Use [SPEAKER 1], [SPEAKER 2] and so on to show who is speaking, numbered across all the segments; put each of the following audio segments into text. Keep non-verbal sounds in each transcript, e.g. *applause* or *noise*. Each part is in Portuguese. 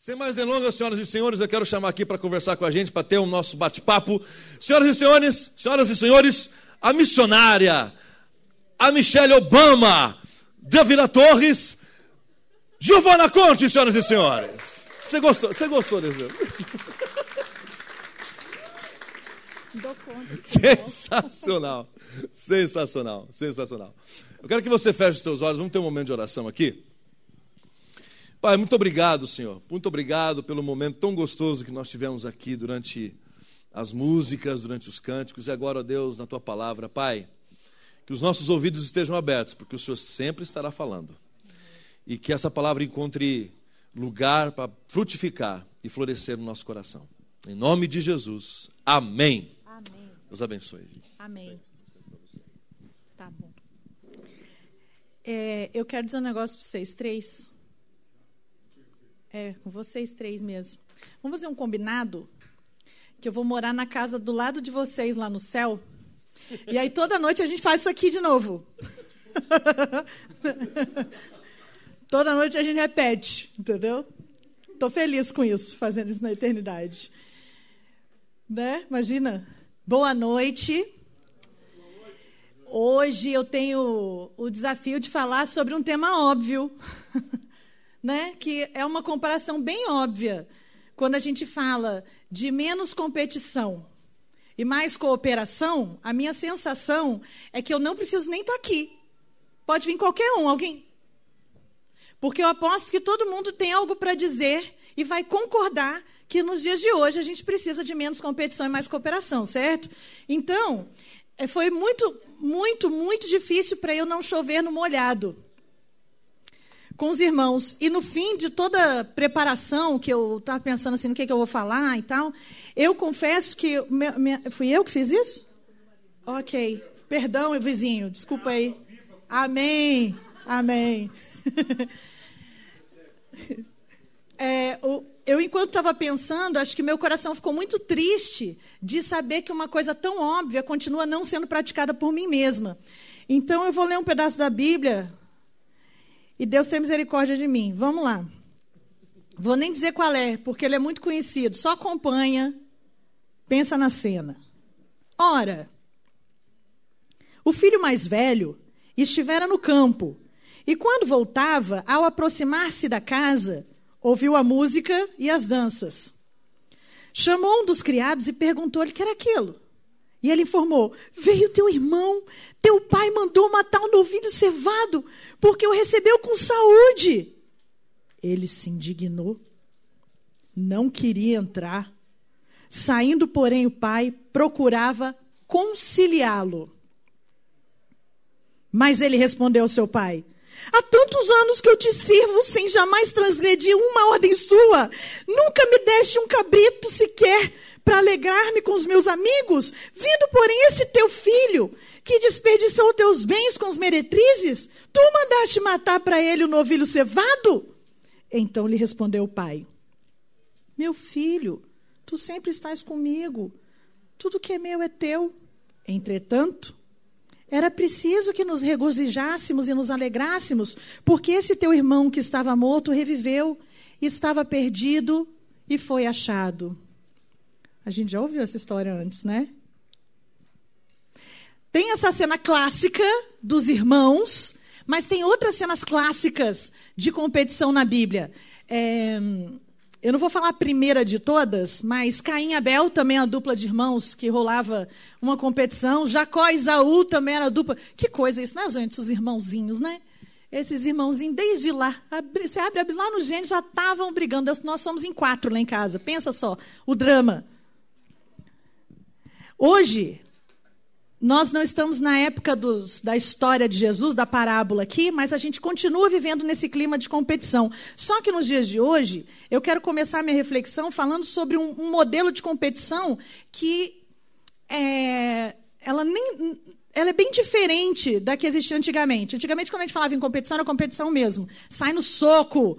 [SPEAKER 1] Sem mais delongas, senhoras e senhores, eu quero chamar aqui para conversar com a gente, para ter o um nosso bate-papo. Senhoras e senhores, senhoras e senhores, a missionária, a Michelle Obama, Davila Torres, Giovana Conte, senhoras e senhores. Você gostou? Você gostou desse?
[SPEAKER 2] Dou conta.
[SPEAKER 1] Sensacional, sensacional, sensacional. Eu quero que você feche os seus olhos, vamos ter um momento de oração aqui. Pai, muito obrigado, Senhor. Muito obrigado pelo momento tão gostoso que nós tivemos aqui durante as músicas, durante os cânticos e agora, ó Deus, na tua palavra, Pai, que os nossos ouvidos estejam abertos, porque o Senhor sempre estará falando. E que essa palavra encontre lugar para frutificar e florescer no nosso coração. Em nome de Jesus. Amém.
[SPEAKER 2] Amém.
[SPEAKER 1] Deus abençoe.
[SPEAKER 2] Amém. Tá bom. É, eu quero dizer um negócio para vocês três. É, com vocês três mesmo. Vamos fazer um combinado? Que eu vou morar na casa do lado de vocês lá no céu. E aí toda noite a gente faz isso aqui de novo. *laughs* toda noite a gente repete, entendeu? Estou feliz com isso, fazendo isso na eternidade. Né? Imagina. Boa noite. Hoje eu tenho o desafio de falar sobre um tema óbvio. *laughs* né? que é uma comparação bem óbvia quando a gente fala de menos competição e mais cooperação, a minha sensação é que eu não preciso nem estar aqui. Pode vir qualquer um, alguém. Porque eu aposto que todo mundo tem algo para dizer e vai concordar que nos dias de hoje a gente precisa de menos competição e mais cooperação, certo? Então, é, foi muito, muito, muito difícil para eu não chover no molhado com os irmãos. E no fim de toda preparação, que eu estava pensando assim, no que, que eu vou falar e tal, eu confesso que. Minha, minha, fui eu que fiz isso? Ok. Perdão, vizinho, desculpa aí. Amém. Amém. *laughs* é, eu, enquanto estava pensando, acho que meu coração ficou muito triste de saber que uma coisa tão óbvia continua não sendo praticada por mim mesma. Então, eu vou ler um pedaço da Bíblia, e Deus tem misericórdia de mim. Vamos lá. Vou nem dizer qual é, porque ele é muito conhecido. Só acompanha, pensa na cena. Ora, o filho mais velho estivera no campo, e quando voltava, ao aproximar-se da casa, ouviu a música e as danças. Chamou um dos criados e perguntou-lhe o que era aquilo. E ele informou: Veio teu irmão, teu pai mandou matar um cevado, porque o recebeu com saúde. Ele se indignou, não queria entrar. Saindo, porém, o pai procurava conciliá-lo. Mas ele respondeu ao seu pai: Há tantos anos que eu te sirvo sem jamais transgredir uma ordem sua. Nunca me deste um cabrito sequer para alegrar-me com os meus amigos, vindo, porém, esse teu filho, que desperdiçou teus bens com os meretrizes, tu mandaste matar para ele o novilho cevado? Então lhe respondeu o pai: Meu filho, tu sempre estás comigo, tudo que é meu é teu. Entretanto, era preciso que nos regozijássemos e nos alegrássemos, porque esse teu irmão que estava morto reviveu, estava perdido e foi achado. A gente já ouviu essa história antes, né? Tem essa cena clássica dos irmãos, mas tem outras cenas clássicas de competição na Bíblia. É, eu não vou falar a primeira de todas, mas Caim e Abel também é a dupla de irmãos que rolava uma competição. Jacó e Isaú também era a dupla. Que coisa isso, né, gente? Os irmãozinhos, né? Esses irmãozinhos, desde lá, você abre, abre lá no Gênesis, já estavam brigando. Nós somos em quatro lá em casa. Pensa só, o drama. Hoje, nós não estamos na época dos, da história de Jesus, da parábola aqui, mas a gente continua vivendo nesse clima de competição. Só que nos dias de hoje, eu quero começar minha reflexão falando sobre um, um modelo de competição que é, ela, nem, ela é bem diferente da que existia antigamente. Antigamente, quando a gente falava em competição, era competição mesmo. Sai no soco,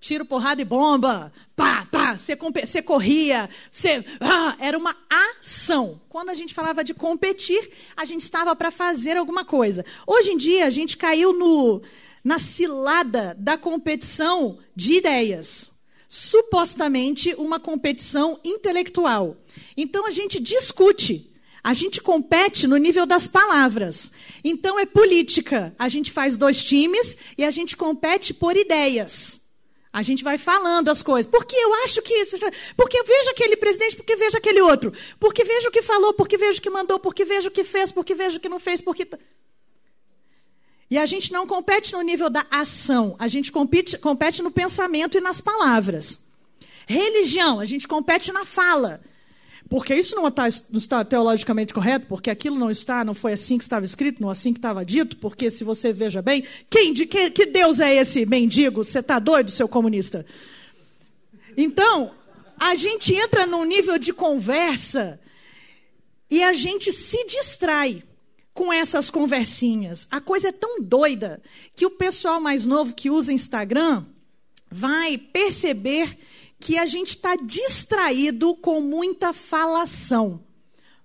[SPEAKER 2] tiro, porrada e bomba, pá, pá, você, corria, você, ah, era uma ação. Quando a gente falava de competir, a gente estava para fazer alguma coisa. Hoje em dia, a gente caiu no, na cilada da competição de ideias. supostamente uma competição intelectual. Então a gente discute, a gente compete no nível das palavras. Então é política. A gente faz dois times e a gente compete por ideias. A gente vai falando as coisas. Porque eu acho que. Porque veja aquele presidente, porque veja aquele outro. Porque veja o que falou, porque veja o que mandou, porque veja o que fez, porque veja o que não fez, porque. E a gente não compete no nível da ação, a gente compete, compete no pensamento e nas palavras. Religião, a gente compete na fala. Porque isso não está, não está, teologicamente correto, porque aquilo não está, não foi assim que estava escrito, não assim que estava dito, porque se você veja bem, quem, de, que, que Deus é esse mendigo? Você está doido, seu comunista? Então, a gente entra num nível de conversa e a gente se distrai com essas conversinhas. A coisa é tão doida que o pessoal mais novo que usa Instagram vai perceber que a gente está distraído com muita falação.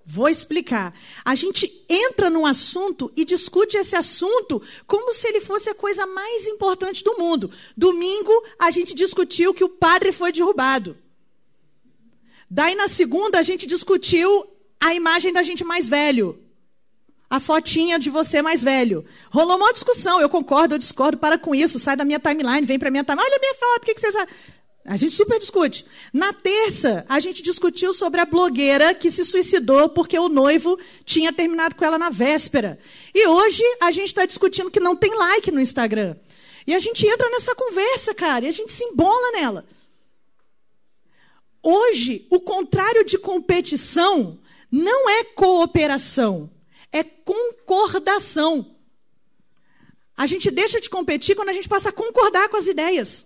[SPEAKER 2] Vou explicar. A gente entra num assunto e discute esse assunto como se ele fosse a coisa mais importante do mundo. Domingo, a gente discutiu que o padre foi derrubado. Daí, na segunda, a gente discutiu a imagem da gente mais velho a fotinha de você mais velho. Rolou uma discussão, eu concordo, eu discordo, para com isso, sai da minha timeline, vem para minha timeline, olha a minha foto, o que, que vocês... A gente super discute. Na terça, a gente discutiu sobre a blogueira que se suicidou porque o noivo tinha terminado com ela na véspera. E hoje a gente está discutindo que não tem like no Instagram. E a gente entra nessa conversa, cara, e a gente se embola nela. Hoje, o contrário de competição não é cooperação é concordação. A gente deixa de competir quando a gente passa a concordar com as ideias.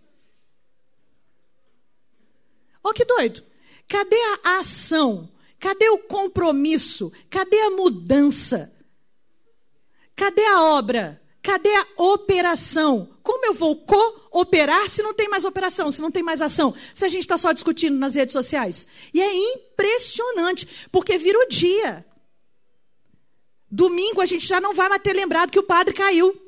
[SPEAKER 2] Olha que doido. Cadê a ação? Cadê o compromisso? Cadê a mudança? Cadê a obra? Cadê a operação? Como eu vou cooperar se não tem mais operação, se não tem mais ação? Se a gente está só discutindo nas redes sociais? E é impressionante, porque vira o dia. Domingo a gente já não vai mais ter lembrado que o padre caiu.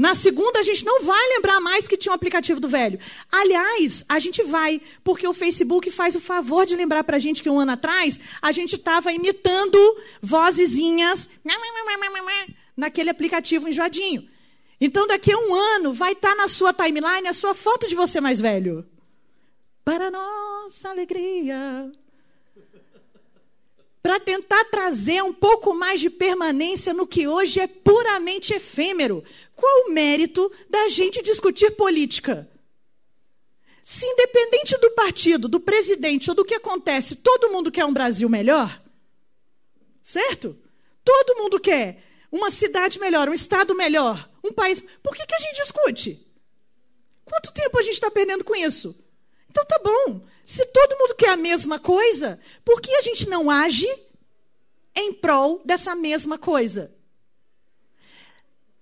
[SPEAKER 2] Na segunda a gente não vai lembrar mais que tinha um aplicativo do velho. Aliás, a gente vai, porque o Facebook faz o favor de lembrar para a gente que um ano atrás a gente estava imitando vozezinhas naquele aplicativo enjoadinho. Então daqui a um ano vai estar tá na sua timeline a sua foto de você mais velho. Para nossa alegria para tentar trazer um pouco mais de permanência no que hoje é puramente efêmero. Qual o mérito da gente discutir política? Se independente do partido, do presidente ou do que acontece, todo mundo quer um Brasil melhor, certo? Todo mundo quer uma cidade melhor, um estado melhor, um país. Por que, que a gente discute? Quanto tempo a gente está perdendo com isso? Então tá bom. Se todo mundo quer a mesma coisa, por que a gente não age em prol dessa mesma coisa?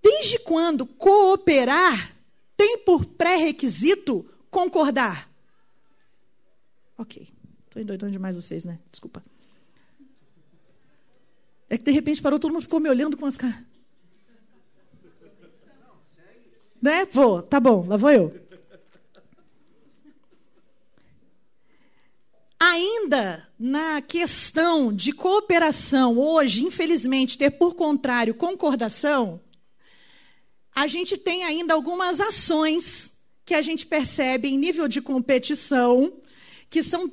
[SPEAKER 2] Desde quando cooperar tem por pré-requisito concordar? Ok. Estou endoidando demais vocês, né? Desculpa. É que de repente parou, todo mundo ficou me olhando com as caras. Né? Vou, tá bom, lá vou eu. Ainda na questão de cooperação, hoje, infelizmente, ter por contrário concordação, a gente tem ainda algumas ações que a gente percebe em nível de competição que são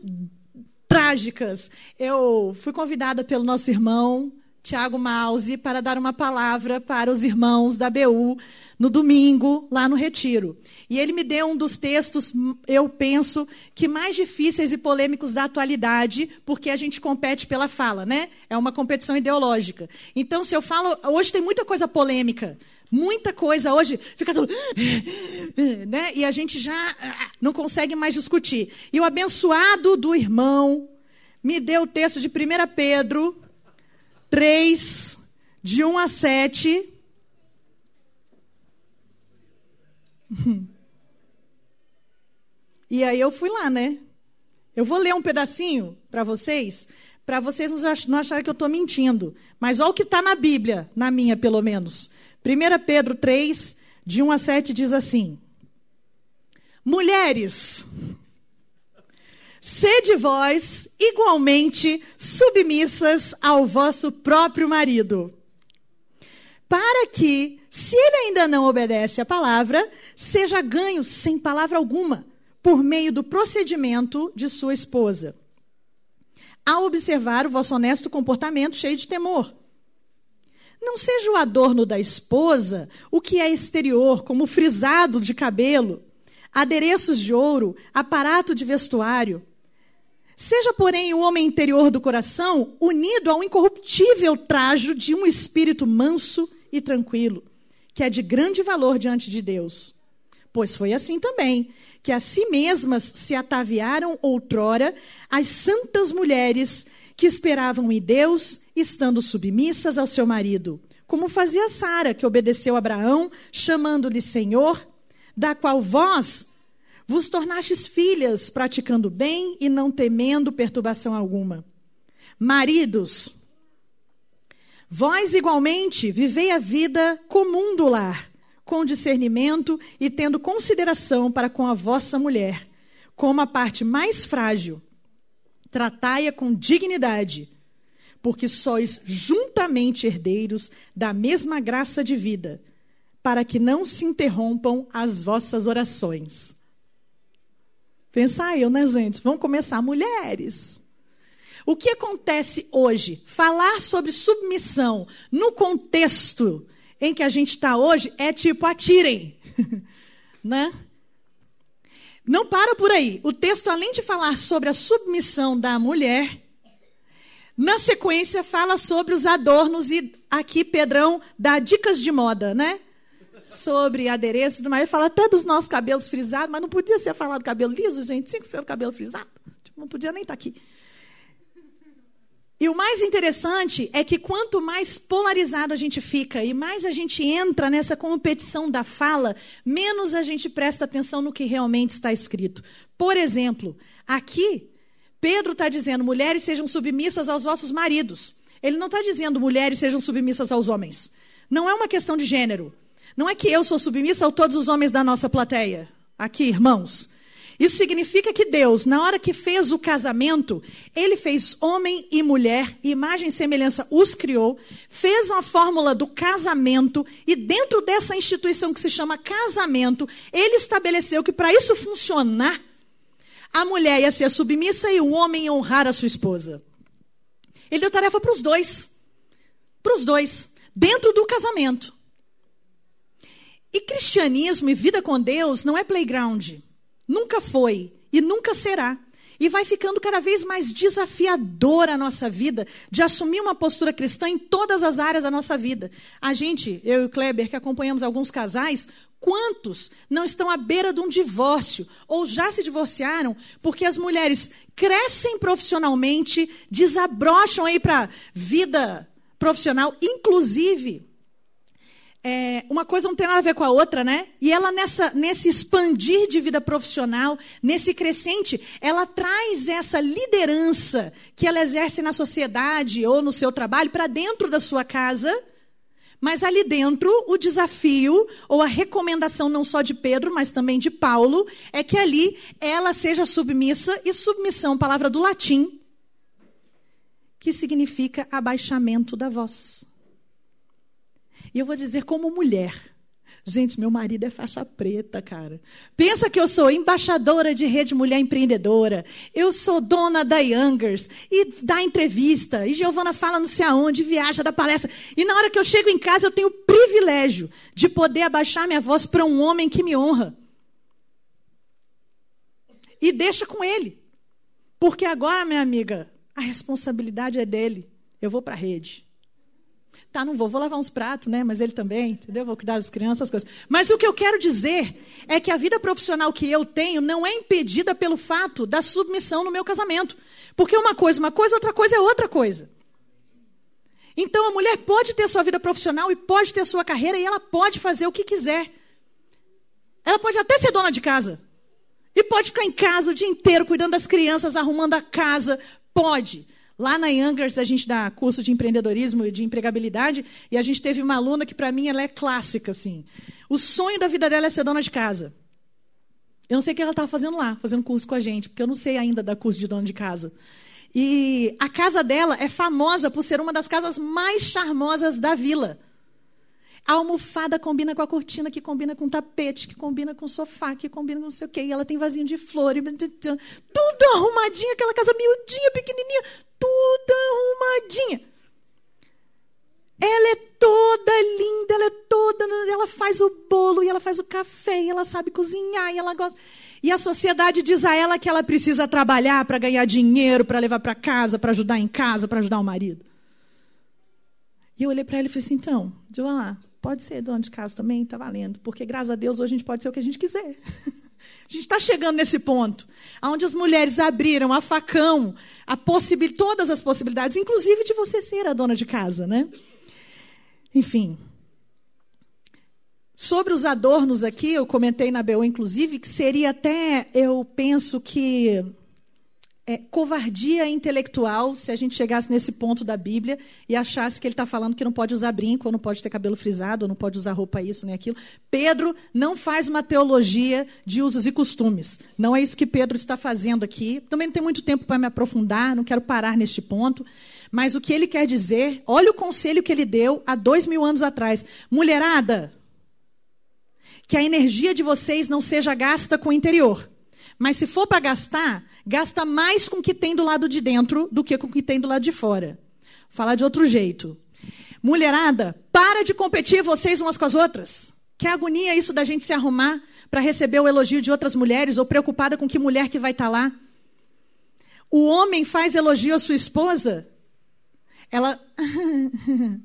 [SPEAKER 2] trágicas. Eu fui convidada pelo nosso irmão Tiago Mause para dar uma palavra para os irmãos da BU no domingo, lá no Retiro. E ele me deu um dos textos, eu penso, que mais difíceis e polêmicos da atualidade, porque a gente compete pela fala, né? É uma competição ideológica. Então, se eu falo. Hoje tem muita coisa polêmica. Muita coisa hoje fica tudo. *gasps* Né? E a gente já não consegue mais discutir. E o abençoado do irmão me deu o texto de 1 Pedro 3, de 1 a 7 E aí eu fui lá, né? Eu vou ler um pedacinho para vocês, para vocês não acharem que eu estou mentindo. Mas olha o que está na Bíblia, na minha pelo menos. 1 Pedro 3, de 1 a 7, diz assim: Mulheres, sede vós igualmente submissas ao vosso próprio marido, para que, se ele ainda não obedece à palavra, seja ganho sem palavra alguma, por meio do procedimento de sua esposa, ao observar o vosso honesto comportamento cheio de temor. Não seja o adorno da esposa o que é exterior, como frisado de cabelo, adereços de ouro, aparato de vestuário. Seja, porém, o homem interior do coração unido ao incorruptível trajo de um espírito manso e tranquilo, que é de grande valor diante de Deus. Pois foi assim também que a si mesmas se ataviaram outrora as santas mulheres que esperavam em Deus, estando submissas ao seu marido, como fazia Sara, que obedeceu a Abraão, chamando-lhe Senhor, da qual vós vos tornastes filhas, praticando bem e não temendo perturbação alguma. Maridos, vós igualmente vivei a vida comum do lar, com discernimento e tendo consideração para com a vossa mulher, como a parte mais frágil. Tratai-a com dignidade, porque sois juntamente herdeiros da mesma graça de vida, para que não se interrompam as vossas orações. Pensar eu, né, gente? Vamos começar. Mulheres. O que acontece hoje? Falar sobre submissão no contexto em que a gente está hoje é tipo atirem, *laughs* né? Não para por aí. O texto, além de falar sobre a submissão da mulher, na sequência fala sobre os adornos e aqui Pedrão dá dicas de moda, né? Sobre adereço e tudo mais. Fala até dos nossos cabelos frisados, mas não podia ser falado cabelo liso, gente. Tinha que ser o cabelo frisado. Tipo, não podia nem estar tá aqui. E o mais interessante é que quanto mais polarizado a gente fica e mais a gente entra nessa competição da fala, menos a gente presta atenção no que realmente está escrito. Por exemplo, aqui, Pedro está dizendo: mulheres sejam submissas aos vossos maridos. Ele não está dizendo mulheres sejam submissas aos homens. Não é uma questão de gênero. Não é que eu sou submissa a todos os homens da nossa plateia. Aqui, irmãos. Isso significa que Deus, na hora que fez o casamento, ele fez homem e mulher, imagem e semelhança os criou, fez uma fórmula do casamento e dentro dessa instituição que se chama casamento, ele estabeleceu que para isso funcionar, a mulher ia ser submissa e o homem ia honrar a sua esposa. Ele deu tarefa para os dois. Para os dois, dentro do casamento. E cristianismo e vida com Deus não é playground. Nunca foi e nunca será. E vai ficando cada vez mais desafiadora a nossa vida de assumir uma postura cristã em todas as áreas da nossa vida. A gente, eu e o Kleber, que acompanhamos alguns casais, quantos não estão à beira de um divórcio ou já se divorciaram porque as mulheres crescem profissionalmente, desabrocham aí para vida profissional, inclusive é, uma coisa não tem nada a ver com a outra, né? E ela, nessa, nesse expandir de vida profissional, nesse crescente, ela traz essa liderança que ela exerce na sociedade ou no seu trabalho para dentro da sua casa. Mas ali dentro, o desafio, ou a recomendação não só de Pedro, mas também de Paulo, é que ali ela seja submissa, e submissão, palavra do latim, que significa abaixamento da voz. E eu vou dizer como mulher. Gente, meu marido é faixa preta, cara. Pensa que eu sou embaixadora de rede mulher empreendedora. Eu sou dona da Youngers e dá entrevista. E Giovana fala não sei aonde, viaja, da palestra. E na hora que eu chego em casa, eu tenho o privilégio de poder abaixar minha voz para um homem que me honra. E deixa com ele. Porque agora, minha amiga, a responsabilidade é dele. Eu vou para a rede. Tá, não vou, vou lavar uns pratos, né? Mas ele também, entendeu? Vou cuidar das crianças, as coisas. Mas o que eu quero dizer é que a vida profissional que eu tenho não é impedida pelo fato da submissão no meu casamento. Porque uma coisa, uma coisa, outra coisa é outra coisa. Então a mulher pode ter sua vida profissional e pode ter sua carreira e ela pode fazer o que quiser. Ela pode até ser dona de casa. E pode ficar em casa o dia inteiro cuidando das crianças, arrumando a casa. Pode. Lá na Youngers, a gente dá curso de empreendedorismo e de empregabilidade, e a gente teve uma aluna que, para mim, ela é clássica, assim. O sonho da vida dela é ser dona de casa. Eu não sei o que ela estava fazendo lá, fazendo curso com a gente, porque eu não sei ainda da curso de dona de casa. E a casa dela é famosa por ser uma das casas mais charmosas da vila. A almofada combina com a cortina, que combina com o tapete, que combina com o sofá, que combina com não sei o quê. E ela tem vasinho de flor. Tudo arrumadinho, aquela casa miudinha, pequenininha. Tudo arrumadinha. Ela é toda linda, ela é toda. Ela faz o bolo, e ela faz o café, e ela sabe cozinhar, e ela gosta. E a sociedade diz a ela que ela precisa trabalhar para ganhar dinheiro, para levar para casa, para ajudar em casa, para ajudar o marido. E eu olhei para ela e falei assim: então, lá, Pode ser dona de casa também, está valendo. Porque, graças a Deus, hoje a gente pode ser o que a gente quiser. *laughs* A gente está chegando nesse ponto, onde as mulheres abriram a facão, a possibil... todas as possibilidades, inclusive de você ser a dona de casa, né? Enfim. Sobre os adornos aqui, eu comentei na BO, inclusive, que seria até, eu penso que é, covardia intelectual se a gente chegasse nesse ponto da Bíblia e achasse que ele está falando que não pode usar brinco, ou não pode ter cabelo frisado, ou não pode usar roupa isso nem aquilo. Pedro não faz uma teologia de usos e costumes. Não é isso que Pedro está fazendo aqui. Também não tem muito tempo para me aprofundar, não quero parar neste ponto. Mas o que ele quer dizer, olha o conselho que ele deu há dois mil anos atrás. Mulherada, que a energia de vocês não seja gasta com o interior. Mas se for para gastar, gasta mais com o que tem do lado de dentro do que com o que tem do lado de fora. Vou falar de outro jeito. Mulherada, para de competir vocês umas com as outras. Que agonia isso da gente se arrumar para receber o elogio de outras mulheres ou preocupada com que mulher que vai estar tá lá. O homem faz elogio à sua esposa, ela *laughs*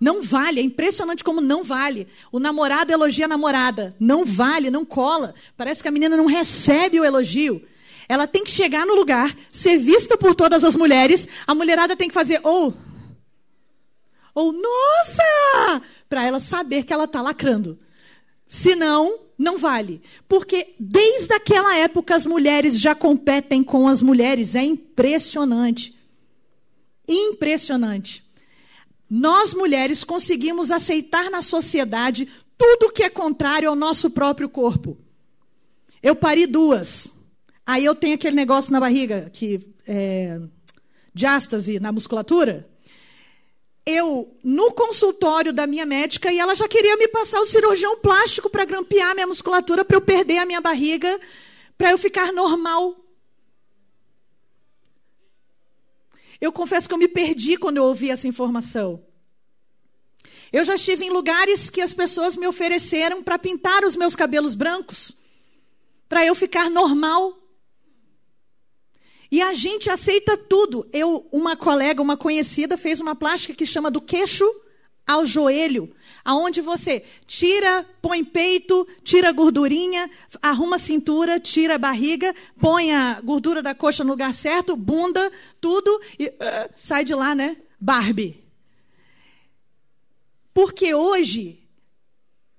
[SPEAKER 2] não vale, é impressionante como não vale. O namorado elogia a namorada, não vale, não cola. Parece que a menina não recebe o elogio. Ela tem que chegar no lugar, ser vista por todas as mulheres. A mulherada tem que fazer ou. Ou, nossa! Para ela saber que ela está lacrando. Senão, não vale. Porque desde aquela época as mulheres já competem com as mulheres. É impressionante. Impressionante. Nós mulheres conseguimos aceitar na sociedade tudo que é contrário ao nosso próprio corpo. Eu pari duas. Aí eu tenho aquele negócio na barriga, que é, diástase na musculatura. Eu, no consultório da minha médica, e ela já queria me passar o cirurgião plástico para grampear minha musculatura, para eu perder a minha barriga, para eu ficar normal. Eu confesso que eu me perdi quando eu ouvi essa informação. Eu já estive em lugares que as pessoas me ofereceram para pintar os meus cabelos brancos, para eu ficar normal. E a gente aceita tudo. Eu, uma colega, uma conhecida, fez uma plástica que chama do queixo ao joelho, aonde você tira, põe peito, tira gordurinha, arruma cintura, tira barriga, põe a gordura da coxa no lugar certo, bunda, tudo e uh, sai de lá, né? Barbie. Porque hoje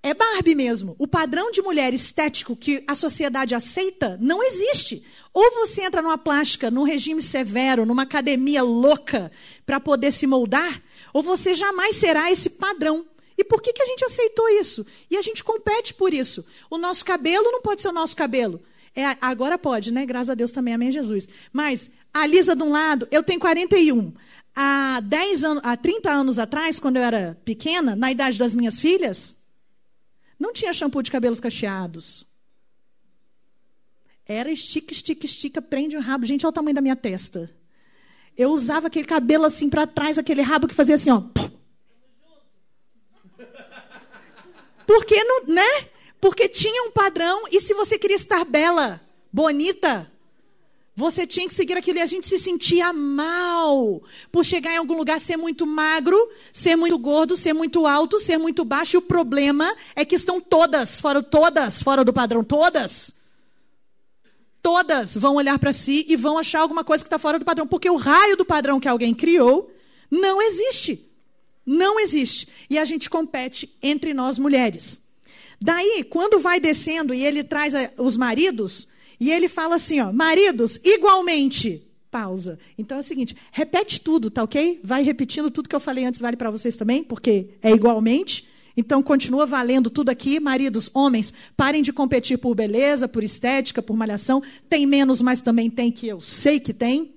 [SPEAKER 2] é Barbie mesmo. O padrão de mulher estético que a sociedade aceita não existe. Ou você entra numa plástica, num regime severo, numa academia louca para poder se moldar, ou você jamais será esse padrão. E por que, que a gente aceitou isso? E a gente compete por isso. O nosso cabelo não pode ser o nosso cabelo. É, agora pode, né? Graças a Deus também, amém, Jesus. Mas a Lisa de um lado, eu tenho 41. Há, 10 anos, há 30 anos atrás, quando eu era pequena, na idade das minhas filhas, não tinha shampoo de cabelos cacheados. Era estica, estica, estica, prende o rabo. Gente, olha o tamanho da minha testa. Eu usava aquele cabelo assim para trás, aquele rabo que fazia assim, ó. Porque não, né? Porque tinha um padrão e se você queria estar bela, bonita, você tinha que seguir aquilo e a gente se sentia mal por chegar em algum lugar, ser muito magro, ser muito gordo, ser muito alto, ser muito baixo. E o problema é que estão todas, fora todas, fora do padrão, todas. Todas vão olhar para si e vão achar alguma coisa que está fora do padrão, porque o raio do padrão que alguém criou não existe. Não existe. E a gente compete entre nós mulheres. Daí, quando vai descendo e ele traz os maridos, e ele fala assim, ó, maridos, igualmente. Pausa. Então é o seguinte, repete tudo, tá ok? Vai repetindo tudo que eu falei antes, vale para vocês também, porque é igualmente. Então continua valendo tudo aqui, maridos, homens, parem de competir por beleza, por estética, por malhação. Tem menos, mas também tem que eu sei que tem.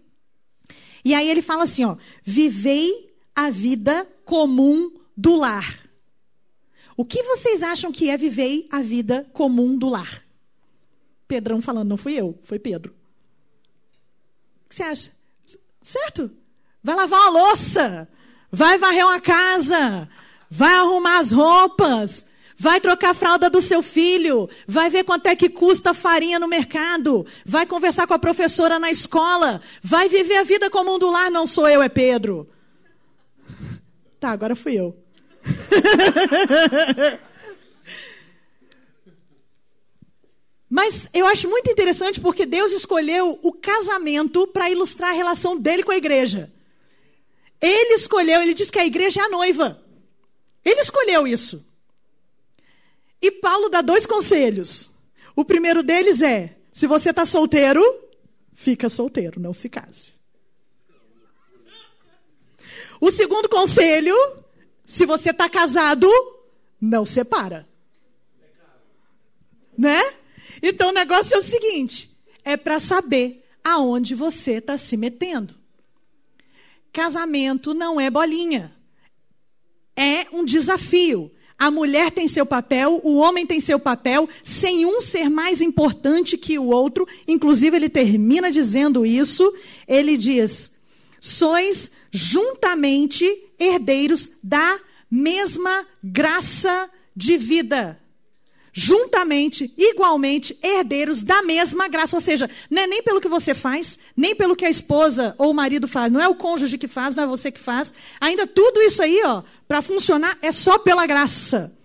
[SPEAKER 2] E aí ele fala assim, ó: "Vivei a vida comum do lar". O que vocês acham que é viver a vida comum do lar? Pedrão falando, não fui eu, foi Pedro. O que você acha? Certo? Vai lavar a louça, vai varrer uma casa, vai arrumar as roupas, vai trocar a fralda do seu filho, vai ver quanto é que custa a farinha no mercado, vai conversar com a professora na escola, vai viver a vida comum do lar. Não sou eu, é Pedro. Tá, agora fui eu. *laughs* Mas eu acho muito interessante porque Deus escolheu o casamento para ilustrar a relação dele com a igreja. Ele escolheu, ele diz que a igreja é a noiva. Ele escolheu isso. E Paulo dá dois conselhos. O primeiro deles é: se você está solteiro, fica solteiro, não se case. O segundo conselho, se você está casado, não separa. Né? Então o negócio é o seguinte: é para saber aonde você está se metendo. Casamento não é bolinha. É um desafio. A mulher tem seu papel, o homem tem seu papel, sem um ser mais importante que o outro. Inclusive, ele termina dizendo isso. Ele diz: sois juntamente herdeiros da mesma graça de vida juntamente, igualmente, herdeiros da mesma graça. Ou seja, não é nem pelo que você faz, nem pelo que a esposa ou o marido faz, não é o cônjuge que faz, não é você que faz. Ainda tudo isso aí, ó, para funcionar é só pela graça.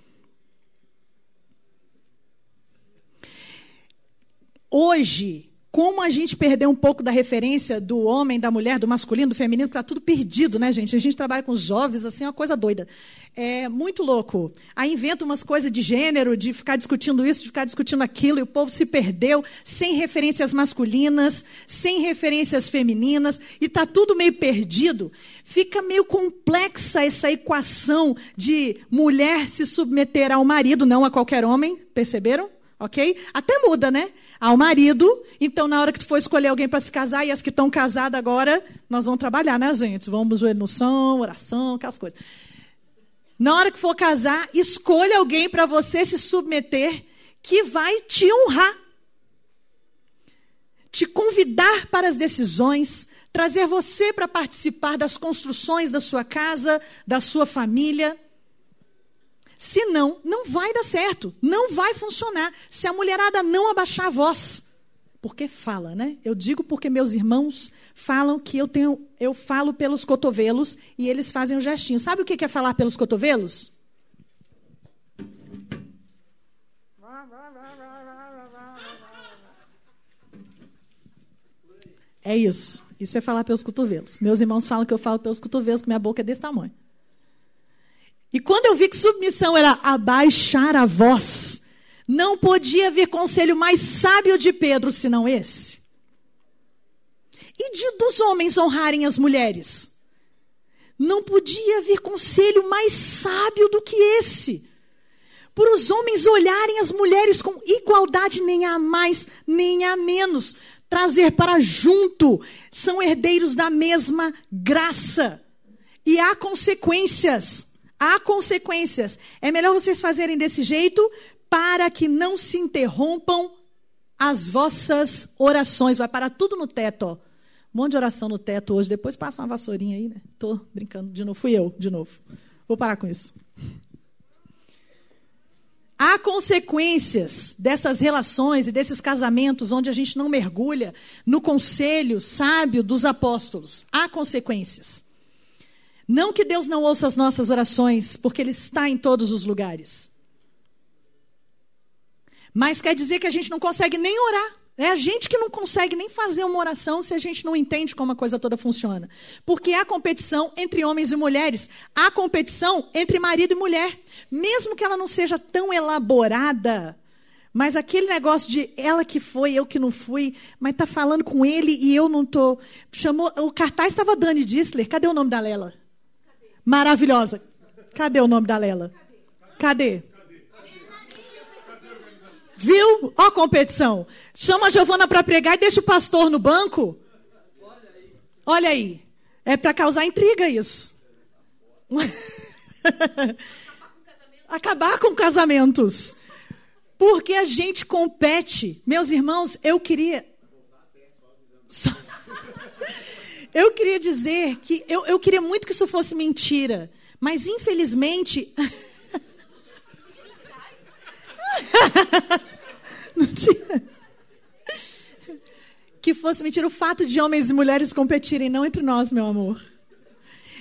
[SPEAKER 2] Hoje, como a gente perdeu um pouco da referência do homem, da mulher, do masculino, do feminino, que está tudo perdido, né, gente? A gente trabalha com os jovens, assim, é uma coisa doida. É muito louco. Aí inventa umas coisas de gênero, de ficar discutindo isso, de ficar discutindo aquilo, e o povo se perdeu, sem referências masculinas, sem referências femininas, e está tudo meio perdido. Fica meio complexa essa equação de mulher se submeter ao marido, não a qualquer homem, perceberam? Ok? Até muda, né? Ao marido. Então, na hora que tu for escolher alguém para se casar, e as que estão casadas agora, nós vamos trabalhar, né, gente? Vamos joelho no som, oração, aquelas coisas. Na hora que for casar, escolha alguém para você se submeter que vai te honrar. Te convidar para as decisões, trazer você para participar das construções da sua casa, da sua família. Senão, não vai dar certo, não vai funcionar. Se a mulherada não abaixar a voz. Porque fala, né? Eu digo porque meus irmãos falam que eu tenho, eu falo pelos cotovelos e eles fazem um gestinho. Sabe o que é falar pelos cotovelos? É isso. Isso é falar pelos cotovelos. Meus irmãos falam que eu falo pelos cotovelos, que minha boca é desse tamanho. Quando eu vi que submissão era abaixar a voz, não podia haver conselho mais sábio de Pedro senão esse. E de, dos homens honrarem as mulheres? Não podia haver conselho mais sábio do que esse. Por os homens olharem as mulheres com igualdade, nem a mais, nem a menos. Trazer para junto, são herdeiros da mesma graça. E há consequências. Há consequências. É melhor vocês fazerem desse jeito para que não se interrompam as vossas orações. Vai parar tudo no teto, ó. Um monte de oração no teto hoje. Depois passa uma vassourinha aí, né? Tô brincando de novo. Fui eu, de novo. Vou parar com isso. Há consequências dessas relações e desses casamentos onde a gente não mergulha no conselho sábio dos apóstolos. Há consequências. Não que Deus não ouça as nossas orações, porque Ele está em todos os lugares. Mas quer dizer que a gente não consegue nem orar. É a gente que não consegue nem fazer uma oração se a gente não entende como a coisa toda funciona. Porque há competição entre homens e mulheres. Há competição entre marido e mulher. Mesmo que ela não seja tão elaborada. Mas aquele negócio de ela que foi, eu que não fui, mas tá falando com ele e eu não tô. Chamou, o cartaz estava Dani Dissler. Cadê o nome da Lela? Maravilhosa. Cadê o nome da Lela? Cadê? Viu? Ó a competição. Chama a Giovana para pregar e deixa o pastor no banco. Olha aí. É para causar intriga isso. *laughs* Acabar com casamentos. Porque a gente compete. Meus irmãos, eu queria. Eu queria dizer que eu, eu queria muito que isso fosse mentira. Mas infelizmente. *laughs* Não tinha. Que fosse mentira o fato de homens e mulheres competirem, não entre nós, meu amor.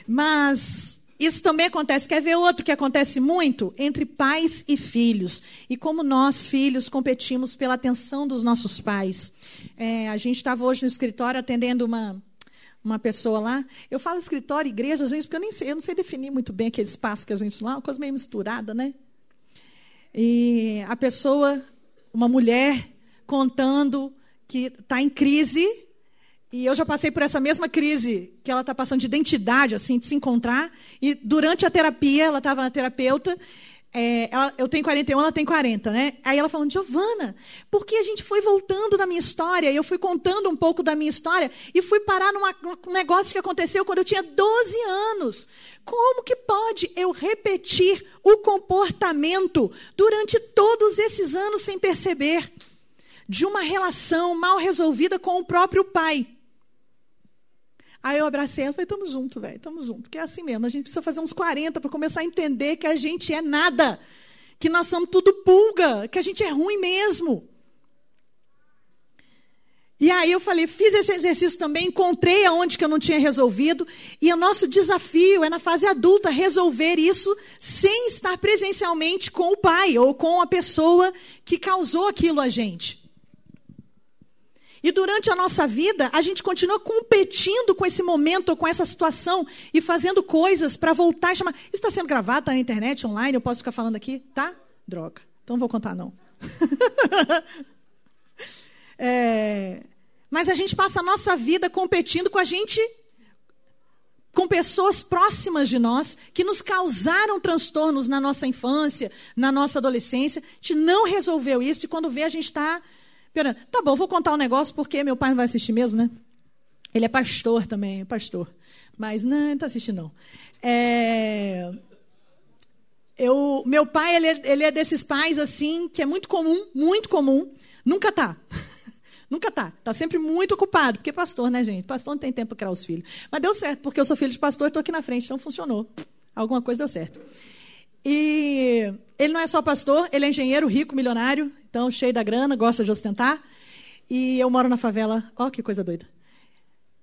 [SPEAKER 2] Mas isso também acontece. Quer ver outro que acontece muito? Entre pais e filhos. E como nós, filhos, competimos pela atenção dos nossos pais. É, a gente estava hoje no escritório atendendo uma, uma pessoa lá. Eu falo escritório, igreja, gente, porque eu nem sei, eu não sei definir muito bem aquele espaço que a gente lá, uma coisa meio misturada, né? E a pessoa, uma mulher, contando que está em crise e eu já passei por essa mesma crise que ela está passando de identidade, assim, de se encontrar. E durante a terapia, ela estava na terapeuta. É, ela, eu tenho 41, ela tem 40, né? Aí ela falando, Giovana, porque a gente foi voltando na minha história, e eu fui contando um pouco da minha história, e fui parar num negócio que aconteceu quando eu tinha 12 anos. Como que pode eu repetir o comportamento durante todos esses anos sem perceber? De uma relação mal resolvida com o próprio pai. Aí eu abracei ela e falei, tamo junto, velho, tamo junto. Porque é assim mesmo, a gente precisa fazer uns 40 para começar a entender que a gente é nada. Que nós somos tudo pulga, que a gente é ruim mesmo. E aí eu falei, fiz esse exercício também, encontrei aonde que eu não tinha resolvido, e o nosso desafio é na fase adulta resolver isso sem estar presencialmente com o pai ou com a pessoa que causou aquilo a gente. E durante a nossa vida, a gente continua competindo com esse momento, com essa situação e fazendo coisas para voltar e chamar. Isso está sendo gravado, está na internet, online, eu posso ficar falando aqui? Tá? Droga. Então não vou contar, não. *laughs* é... Mas a gente passa a nossa vida competindo com a gente com pessoas próximas de nós que nos causaram transtornos na nossa infância, na nossa adolescência. A gente não resolveu isso e quando vê a gente está Piorando. Tá bom, vou contar um negócio porque meu pai não vai assistir mesmo, né? Ele é pastor também, é pastor. Mas não, não está assistindo, não. É... Eu, meu pai, ele é, ele é desses pais, assim, que é muito comum, muito comum. Nunca tá. *laughs* Nunca tá. Tá sempre muito ocupado. Porque pastor, né, gente? Pastor não tem tempo para criar os filhos. Mas deu certo, porque eu sou filho de pastor e estou aqui na frente, então funcionou. Alguma coisa deu certo. E ele não é só pastor, ele é engenheiro, rico, milionário, então cheio da grana, gosta de ostentar. E eu moro na favela. Ó, oh, que coisa doida.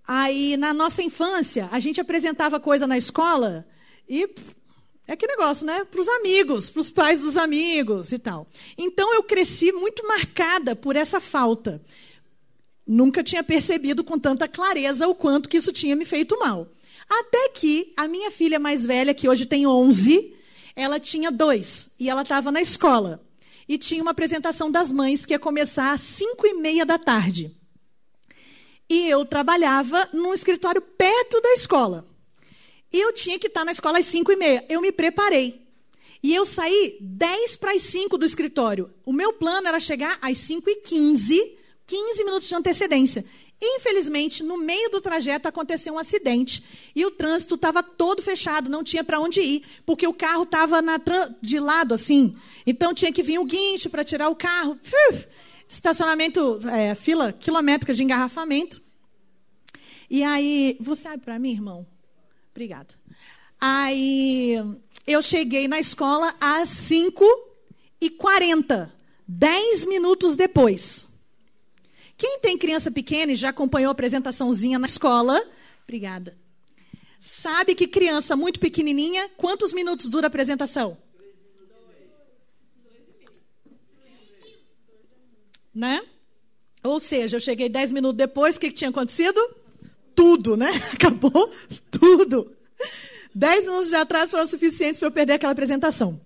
[SPEAKER 2] Aí, na nossa infância, a gente apresentava coisa na escola e pff, é que negócio, né? Para os amigos, para os pais dos amigos e tal. Então, eu cresci muito marcada por essa falta. Nunca tinha percebido com tanta clareza o quanto que isso tinha me feito mal. Até que a minha filha mais velha, que hoje tem 11, ela tinha dois e ela estava na escola. E tinha uma apresentação das mães que ia começar às cinco e meia da tarde. E eu trabalhava num escritório perto da escola. E eu tinha que estar na escola às cinco e meia. Eu me preparei. E eu saí dez para as cinco do escritório. O meu plano era chegar às cinco e quinze, 15 minutos de antecedência. Infelizmente, no meio do trajeto aconteceu um acidente e o trânsito estava todo fechado, não tinha para onde ir, porque o carro estava de lado assim. Então tinha que vir o guincho para tirar o carro. Uf, estacionamento, é, fila quilométrica de engarrafamento. E aí, você abre para mim, irmão? Obrigada. Aí eu cheguei na escola às 5 e 40 10 minutos depois. Quem tem criança pequena e já acompanhou a apresentaçãozinha na escola, obrigada. Sabe que criança muito pequenininha, quantos minutos dura a apresentação? Né? Ou seja, eu cheguei dez minutos depois, o que, que tinha acontecido? Tudo, né? *laughs* Acabou tudo. Dez minutos de atraso foram suficientes para eu perder aquela apresentação.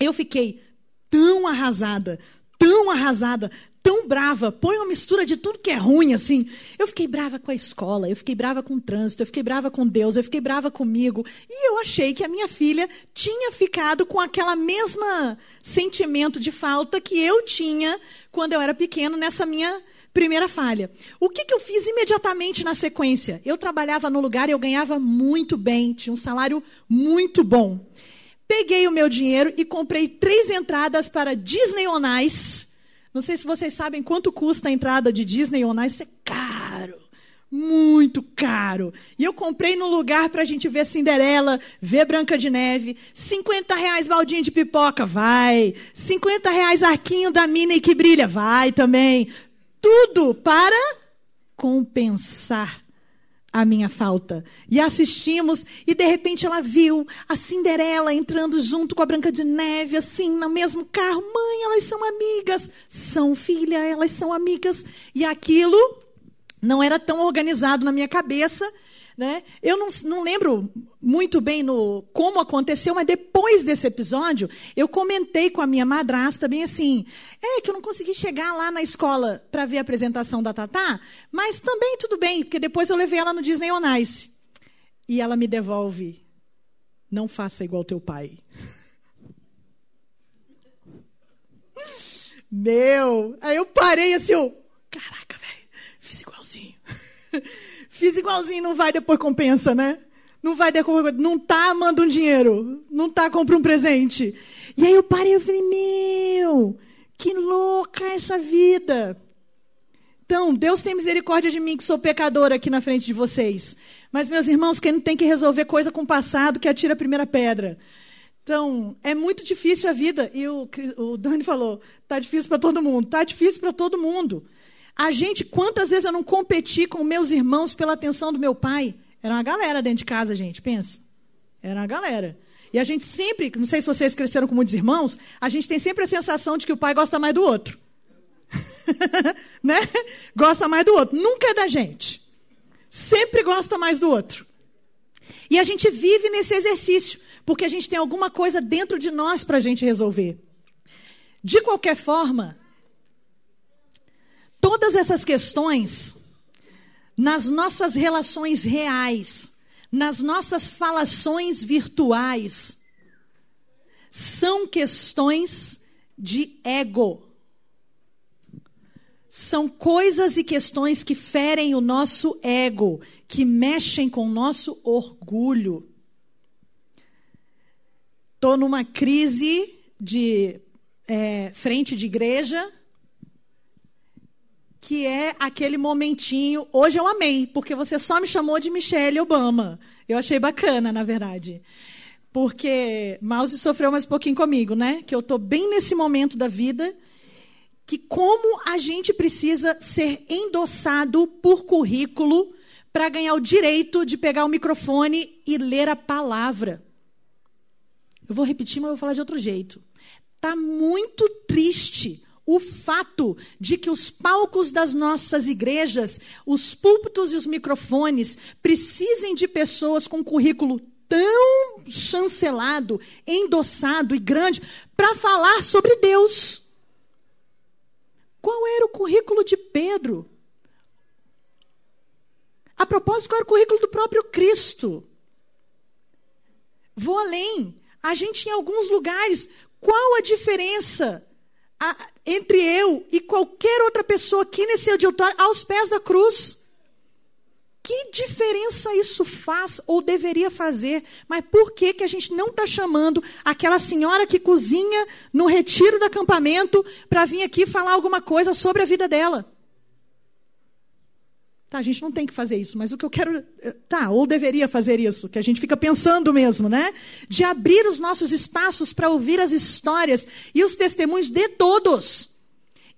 [SPEAKER 2] Eu fiquei tão arrasada, tão arrasada, tão brava, põe uma mistura de tudo que é ruim, assim. Eu fiquei brava com a escola, eu fiquei brava com o trânsito, eu fiquei brava com Deus, eu fiquei brava comigo. E eu achei que a minha filha tinha ficado com aquela mesma sentimento de falta que eu tinha quando eu era pequeno nessa minha primeira falha. O que, que eu fiz imediatamente na sequência? Eu trabalhava no lugar e eu ganhava muito bem, tinha um salário muito bom. Peguei o meu dinheiro e comprei três entradas para Disney On Ice não sei se vocês sabem quanto custa a entrada de Disney on Ice. É caro. Muito caro. E eu comprei no lugar para a gente ver Cinderela, ver Branca de Neve. 50 reais baldinho de pipoca, vai. 50 reais arquinho da Minnie que brilha, vai também. Tudo para compensar a minha falta. E assistimos, e de repente ela viu a Cinderela entrando junto com a Branca de Neve, assim, no mesmo carro. Mãe, elas são amigas. São, filha, elas são amigas. E aquilo não era tão organizado na minha cabeça né? Eu não, não lembro muito bem no, como aconteceu, mas depois desse episódio, eu comentei com a minha madrasta bem assim: é que eu não consegui chegar lá na escola para ver a apresentação da Tatá, mas também tudo bem, porque depois eu levei ela no Disney On Ice. E ela me devolve: não faça igual teu pai. *laughs* Meu! Aí eu parei assim, eu, caraca, velho, fiz igualzinho. *laughs* Fiz igualzinho, não vai depois compensa, né? Não vai depois, não tá, manda um dinheiro. Não tá, compra um presente. E aí eu parei e falei, meu, que louca essa vida. Então, Deus tem misericórdia de mim, que sou pecadora aqui na frente de vocês. Mas, meus irmãos, quem não tem que resolver coisa com o passado, que atira a primeira pedra. Então, é muito difícil a vida. E o, o Dani falou, tá difícil para todo mundo. Tá difícil para todo mundo. A gente, quantas vezes eu não competi com meus irmãos pela atenção do meu pai? Era uma galera dentro de casa, gente, pensa. Era uma galera. E a gente sempre, não sei se vocês cresceram com muitos irmãos, a gente tem sempre a sensação de que o pai gosta mais do outro. *laughs* né? Gosta mais do outro. Nunca é da gente. Sempre gosta mais do outro. E a gente vive nesse exercício, porque a gente tem alguma coisa dentro de nós para a gente resolver. De qualquer forma, todas essas questões, nas nossas relações reais, nas nossas falações virtuais, são questões de ego. São coisas e questões que ferem o nosso ego, que mexem com o nosso orgulho. Estou numa crise de é, frente de igreja que é aquele momentinho. Hoje eu amei, porque você só me chamou de Michelle Obama. Eu achei bacana, na verdade. Porque Mouse sofreu mais um pouquinho comigo, né? Que eu estou bem nesse momento da vida que como a gente precisa ser endossado por currículo para ganhar o direito de pegar o microfone e ler a palavra. Eu vou repetir, mas eu vou falar de outro jeito. Tá muito triste o fato de que os palcos das nossas igrejas, os púlpitos e os microfones precisem de pessoas com currículo tão chancelado, endossado e grande para falar sobre Deus. Qual era o currículo de Pedro? A propósito, qual era o currículo do próprio Cristo? Vou além. A gente, em alguns lugares, qual a diferença a, entre eu e qualquer outra pessoa aqui nesse auditório aos pés da cruz. Que diferença isso faz ou deveria fazer? Mas por que, que a gente não está chamando aquela senhora que cozinha no retiro do acampamento para vir aqui falar alguma coisa sobre a vida dela? Tá, a gente não tem que fazer isso, mas o que eu quero. Eh, tá, ou deveria fazer isso, que a gente fica pensando mesmo, né? De abrir os nossos espaços para ouvir as histórias e os testemunhos de todos.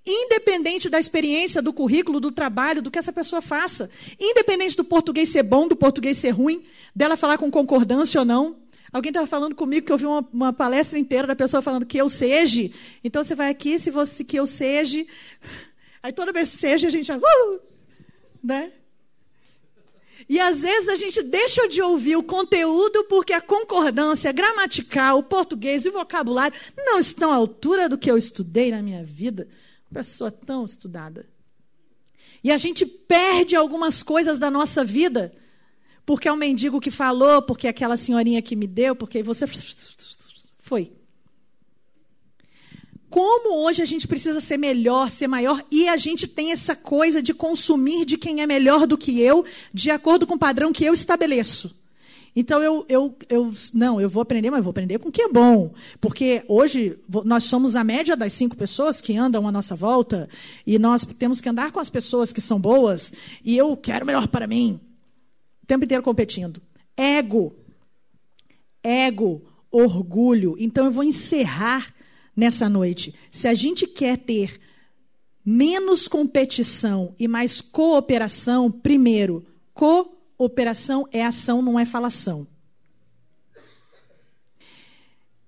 [SPEAKER 2] Independente da experiência, do currículo, do trabalho, do que essa pessoa faça. Independente do português ser bom, do português ser ruim, dela falar com concordância ou não. Alguém estava falando comigo que eu vi uma, uma, palestra inteira da pessoa falando que eu seja. Então você vai aqui, se você que eu seja. Aí toda vez seja, a gente. Uh, né? E às vezes a gente deixa de ouvir o conteúdo porque a concordância gramatical, o português e o vocabulário não estão à altura do que eu estudei na minha vida. Pessoa tão estudada. E a gente perde algumas coisas da nossa vida porque é o mendigo que falou, porque é aquela senhorinha que me deu, porque você *laughs* foi. Como hoje a gente precisa ser melhor, ser maior, e a gente tem essa coisa de consumir de quem é melhor do que eu, de acordo com o padrão que eu estabeleço. Então eu, eu, eu não, eu vou aprender, mas vou aprender com o que é bom. Porque hoje nós somos a média das cinco pessoas que andam à nossa volta, e nós temos que andar com as pessoas que são boas, e eu quero melhor para mim. O tempo inteiro competindo. Ego. Ego, orgulho. Então eu vou encerrar nessa noite. Se a gente quer ter menos competição e mais cooperação, primeiro, cooperação é ação, não é falação.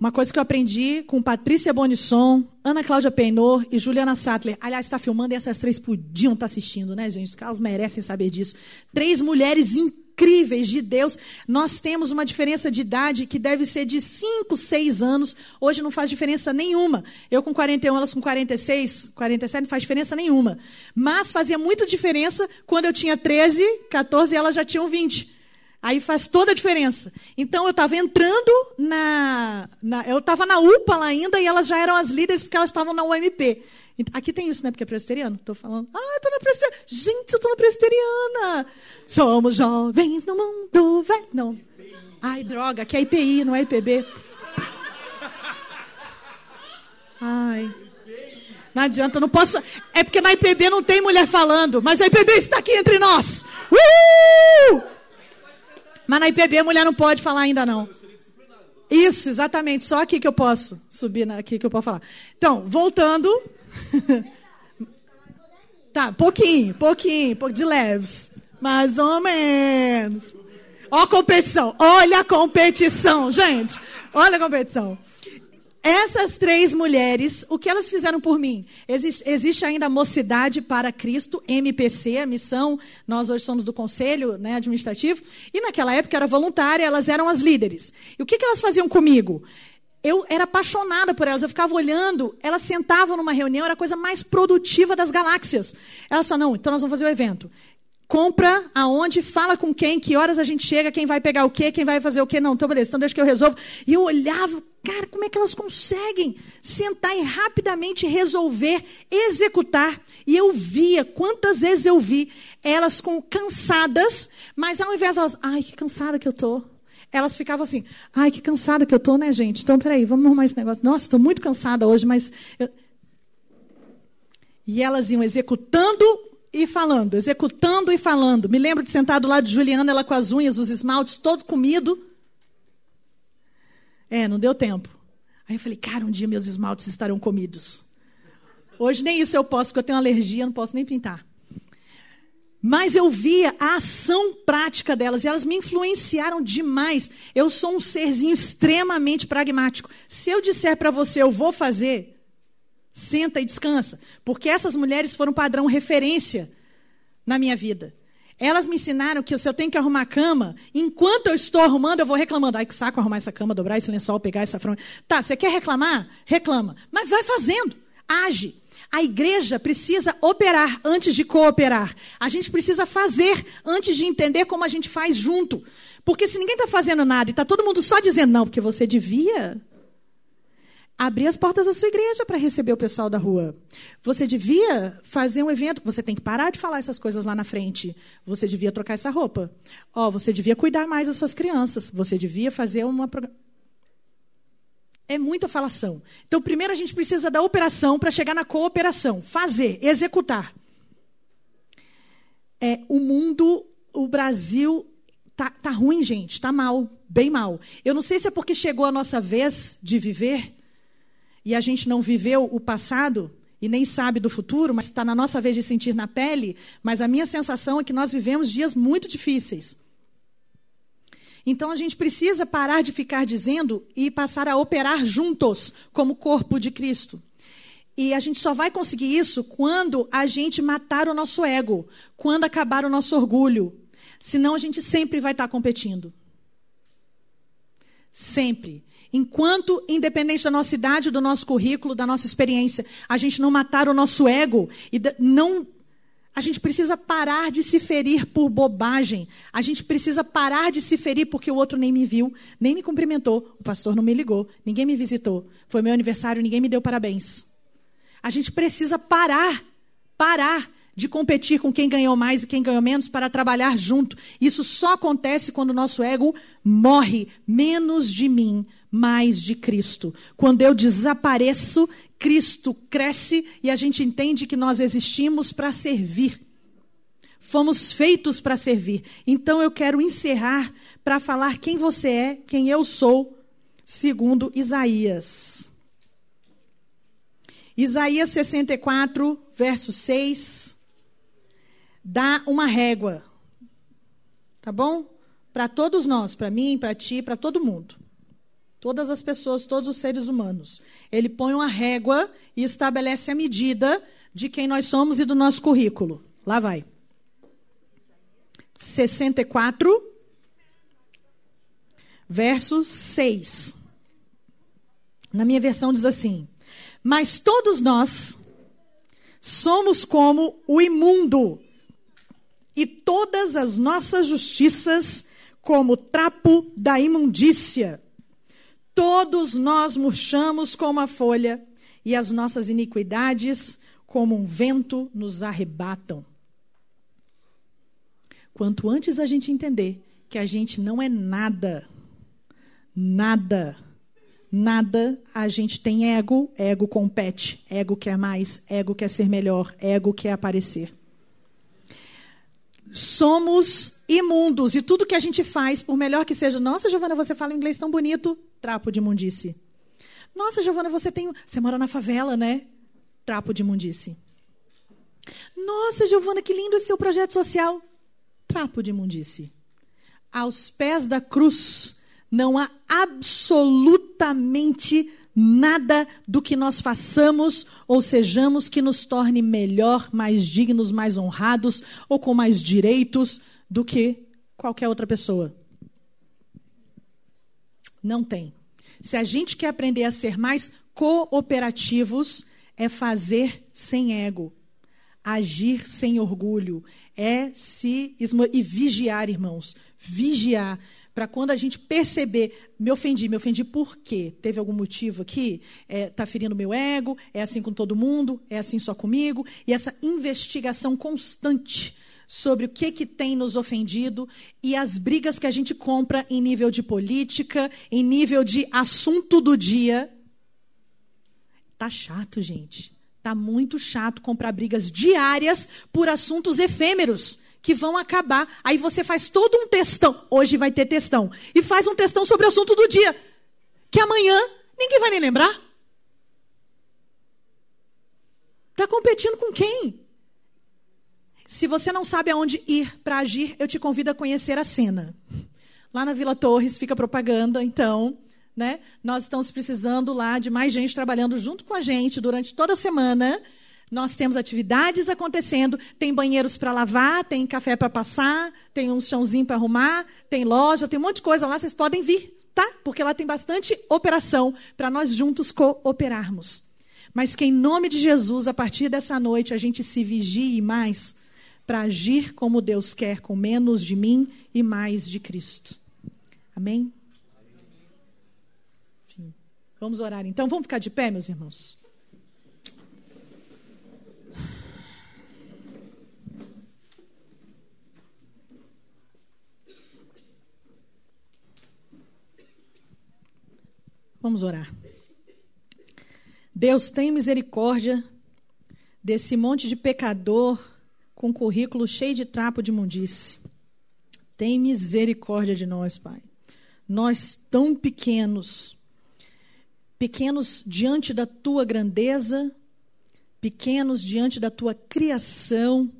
[SPEAKER 2] Uma coisa que eu aprendi com Patrícia Bonisson, Ana Cláudia Peinor e Juliana Sattler. Aliás, está filmando e essas três podiam estar tá assistindo, né, gente? Elas merecem saber disso. Três mulheres incríveis incríveis de Deus. Nós temos uma diferença de idade que deve ser de 5, 6 anos. Hoje não faz diferença nenhuma. Eu com 41, elas com 46, 47, não faz diferença nenhuma. Mas fazia muito diferença quando eu tinha 13, 14 e elas já tinham 20. Aí faz toda a diferença. Então eu estava entrando na, na eu estava na UPA lá ainda e elas já eram as líderes porque elas estavam na UMP. Aqui tem isso, né? Porque é presbiteriano. Estou falando. Ah, na presbiteriana. Gente, eu estou na presbiteriana. Somos jovens no mundo velho. Não. Ai, droga, que é IPI, não é IPB. Ai. Não adianta, não posso. É porque na IPB não tem mulher falando, mas a IPB está aqui entre nós. Uh! Mas na IPB a mulher não pode falar ainda não. Isso, exatamente. Só aqui que eu posso subir, aqui que eu posso falar. Então, voltando. *laughs* tá, pouquinho, pouquinho, de leves. Mais ou menos. Ó a competição, olha a competição, gente. Olha a competição. Essas três mulheres, o que elas fizeram por mim? Existe, existe, ainda a Mocidade para Cristo, MPC, a missão. Nós hoje somos do conselho né, administrativo. E naquela época era voluntária, elas eram as líderes. E o que, que elas faziam comigo? Eu era apaixonada por elas, eu ficava olhando, elas sentavam numa reunião, era a coisa mais produtiva das galáxias. Elas falaram, não, então nós vamos fazer o evento. Compra aonde, fala com quem, que horas a gente chega, quem vai pegar o quê, quem vai fazer o quê. Não, então beleza, então deixa que eu resolvo. E eu olhava, cara, como é que elas conseguem sentar e rapidamente resolver, executar. E eu via, quantas vezes eu vi elas com cansadas, mas ao invés de elas, ai, que cansada que eu tô elas ficavam assim, ai, que cansada que eu estou, né, gente? Então, peraí, vamos arrumar esse negócio. Nossa, estou muito cansada hoje, mas... Eu... E elas iam executando e falando, executando e falando. Me lembro de sentar do lado de Juliana, ela com as unhas, os esmaltes, todo comido. É, não deu tempo. Aí eu falei, cara, um dia meus esmaltes estarão comidos. Hoje nem isso eu posso, porque eu tenho alergia, não posso nem pintar. Mas eu via a ação prática delas e elas me influenciaram demais. Eu sou um serzinho extremamente pragmático. Se eu disser para você, eu vou fazer, senta e descansa. Porque essas mulheres foram padrão referência na minha vida. Elas me ensinaram que se eu tenho que arrumar a cama, enquanto eu estou arrumando, eu vou reclamando. Ai, que saco arrumar essa cama, dobrar esse lençol, pegar essa franja. Tá, você quer reclamar? Reclama. Mas vai fazendo. Age. A igreja precisa operar antes de cooperar. A gente precisa fazer antes de entender como a gente faz junto. Porque se ninguém está fazendo nada e está todo mundo só dizendo não, porque você devia abrir as portas da sua igreja para receber o pessoal da rua. Você devia fazer um evento. Você tem que parar de falar essas coisas lá na frente. Você devia trocar essa roupa. Ó, oh, você devia cuidar mais das suas crianças. Você devia fazer uma é muita falação. Então, primeiro a gente precisa da operação para chegar na cooperação. Fazer, executar. É, o mundo, o Brasil, tá, tá ruim, gente. Tá mal, bem mal. Eu não sei se é porque chegou a nossa vez de viver e a gente não viveu o passado e nem sabe do futuro, mas está na nossa vez de sentir na pele. Mas a minha sensação é que nós vivemos dias muito difíceis. Então a gente precisa parar de ficar dizendo e passar a operar juntos como corpo de Cristo. E a gente só vai conseguir isso quando a gente matar o nosso ego, quando acabar o nosso orgulho. senão a gente sempre vai estar competindo. Sempre. Enquanto, independente da nossa idade, do nosso currículo, da nossa experiência, a gente não matar o nosso ego e não a gente precisa parar de se ferir por bobagem. A gente precisa parar de se ferir porque o outro nem me viu, nem me cumprimentou, o pastor não me ligou, ninguém me visitou. Foi meu aniversário, ninguém me deu parabéns. A gente precisa parar, parar de competir com quem ganhou mais e quem ganhou menos para trabalhar junto. Isso só acontece quando o nosso ego morre. Menos de mim, mais de Cristo. Quando eu desapareço, Cristo cresce e a gente entende que nós existimos para servir. Fomos feitos para servir. Então eu quero encerrar para falar quem você é, quem eu sou, segundo Isaías. Isaías 64, verso 6, dá uma régua. Tá bom? Para todos nós, para mim, para ti, para todo mundo. Todas as pessoas, todos os seres humanos. Ele põe uma régua e estabelece a medida de quem nós somos e do nosso currículo. Lá vai. 64, verso 6. Na minha versão diz assim: Mas todos nós somos como o imundo, e todas as nossas justiças como trapo da imundícia. Todos nós murchamos como a folha, e as nossas iniquidades, como um vento, nos arrebatam. Quanto antes a gente entender que a gente não é nada, nada, nada, a gente tem ego, ego compete, ego quer mais, ego quer ser melhor, ego quer aparecer somos imundos e tudo que a gente faz, por melhor que seja, nossa, Giovana, você fala inglês tão bonito, trapo de imundice. Nossa, Giovana, você tem, você mora na favela, né? Trapo de imundice. Nossa, Giovana, que lindo esse seu projeto social. Trapo de imundice. Aos pés da cruz não há absolutamente nada do que nós façamos ou sejamos que nos torne melhor, mais dignos, mais honrados ou com mais direitos do que qualquer outra pessoa. Não tem. Se a gente quer aprender a ser mais cooperativos, é fazer sem ego, agir sem orgulho, é se e vigiar, irmãos, vigiar para quando a gente perceber, me ofendi, me ofendi por quê? Teve algum motivo aqui? Está é, tá ferindo meu ego? É assim com todo mundo? É assim só comigo? E essa investigação constante sobre o que, que tem nos ofendido e as brigas que a gente compra em nível de política, em nível de assunto do dia. Tá chato, gente. Tá muito chato comprar brigas diárias por assuntos efêmeros que vão acabar. Aí você faz todo um textão. Hoje vai ter textão. E faz um textão sobre o assunto do dia. Que amanhã ninguém vai nem lembrar. Está competindo com quem? Se você não sabe aonde ir para agir, eu te convido a conhecer a cena. Lá na Vila Torres fica propaganda, então, né? Nós estamos precisando lá de mais gente trabalhando junto com a gente durante toda a semana nós temos atividades acontecendo, tem banheiros para lavar, tem café para passar, tem um chãozinho para arrumar, tem loja, tem um monte de coisa lá, vocês podem vir, tá? Porque lá tem bastante operação para nós juntos cooperarmos. Mas que em nome de Jesus, a partir dessa noite, a gente se vigie mais para agir como Deus quer, com menos de mim e mais de Cristo. Amém? Enfim, vamos orar então. Vamos ficar de pé, meus irmãos? Vamos orar. Deus, tem misericórdia desse monte de pecador com currículo cheio de trapo de mundice. Tem misericórdia de nós, Pai. Nós tão pequenos, pequenos diante da tua grandeza, pequenos diante da tua criação,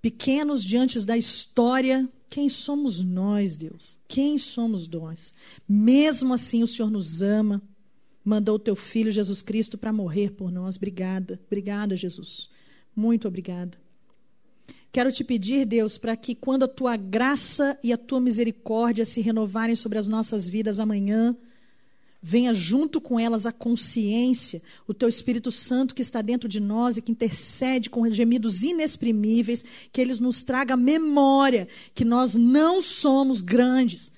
[SPEAKER 2] pequenos diante da história, quem somos nós, Deus? Quem somos nós? Mesmo assim, o Senhor nos ama, mandou o teu filho Jesus Cristo para morrer por nós. Obrigada, obrigada, Jesus. Muito obrigada. Quero te pedir, Deus, para que quando a tua graça e a tua misericórdia se renovarem sobre as nossas vidas amanhã, venha junto com elas a consciência, o teu Espírito Santo que está dentro de nós e que intercede com gemidos inexprimíveis, que eles nos traga memória que nós não somos grandes.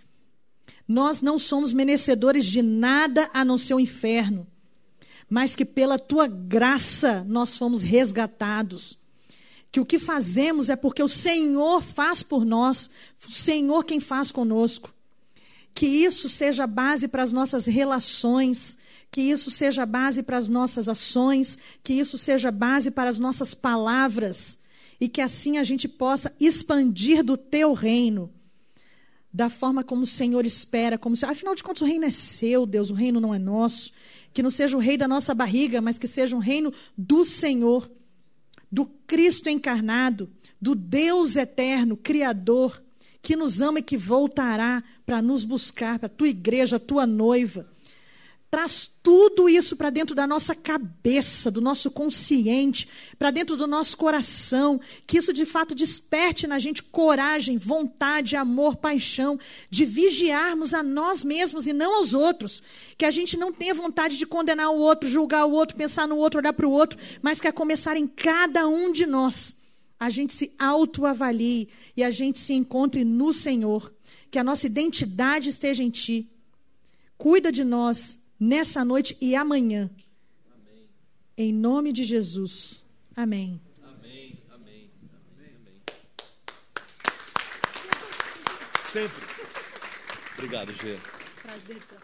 [SPEAKER 2] Nós não somos merecedores de nada a não ser o inferno, mas que pela tua graça nós fomos resgatados. Que o que fazemos é porque o Senhor faz por nós, o Senhor quem faz conosco que isso seja base para as nossas relações, que isso seja base para as nossas ações, que isso seja base para as nossas palavras, e que assim a gente possa expandir do teu reino, da forma como o Senhor espera, como se, afinal de contas o reino é seu, Deus, o reino não é nosso, que não seja o rei da nossa barriga, mas que seja um reino do Senhor, do Cristo encarnado, do Deus eterno, criador, que nos ama e que voltará para nos buscar, para a tua igreja, a tua noiva. Traz tudo isso para dentro da nossa cabeça, do nosso consciente, para dentro do nosso coração, que isso de fato desperte na gente coragem, vontade, amor, paixão, de vigiarmos a nós mesmos e não aos outros. Que a gente não tenha vontade de condenar o outro, julgar o outro, pensar no outro, olhar para o outro, mas que a começar em cada um de nós a gente se autoavalie e a gente se encontre no Senhor, que a nossa identidade esteja em Ti. Cuida de nós nessa noite e amanhã. Amém. Em nome de Jesus. Amém.
[SPEAKER 1] Amém, amém, amém, amém. Sempre. Obrigado, Gê. Prazer.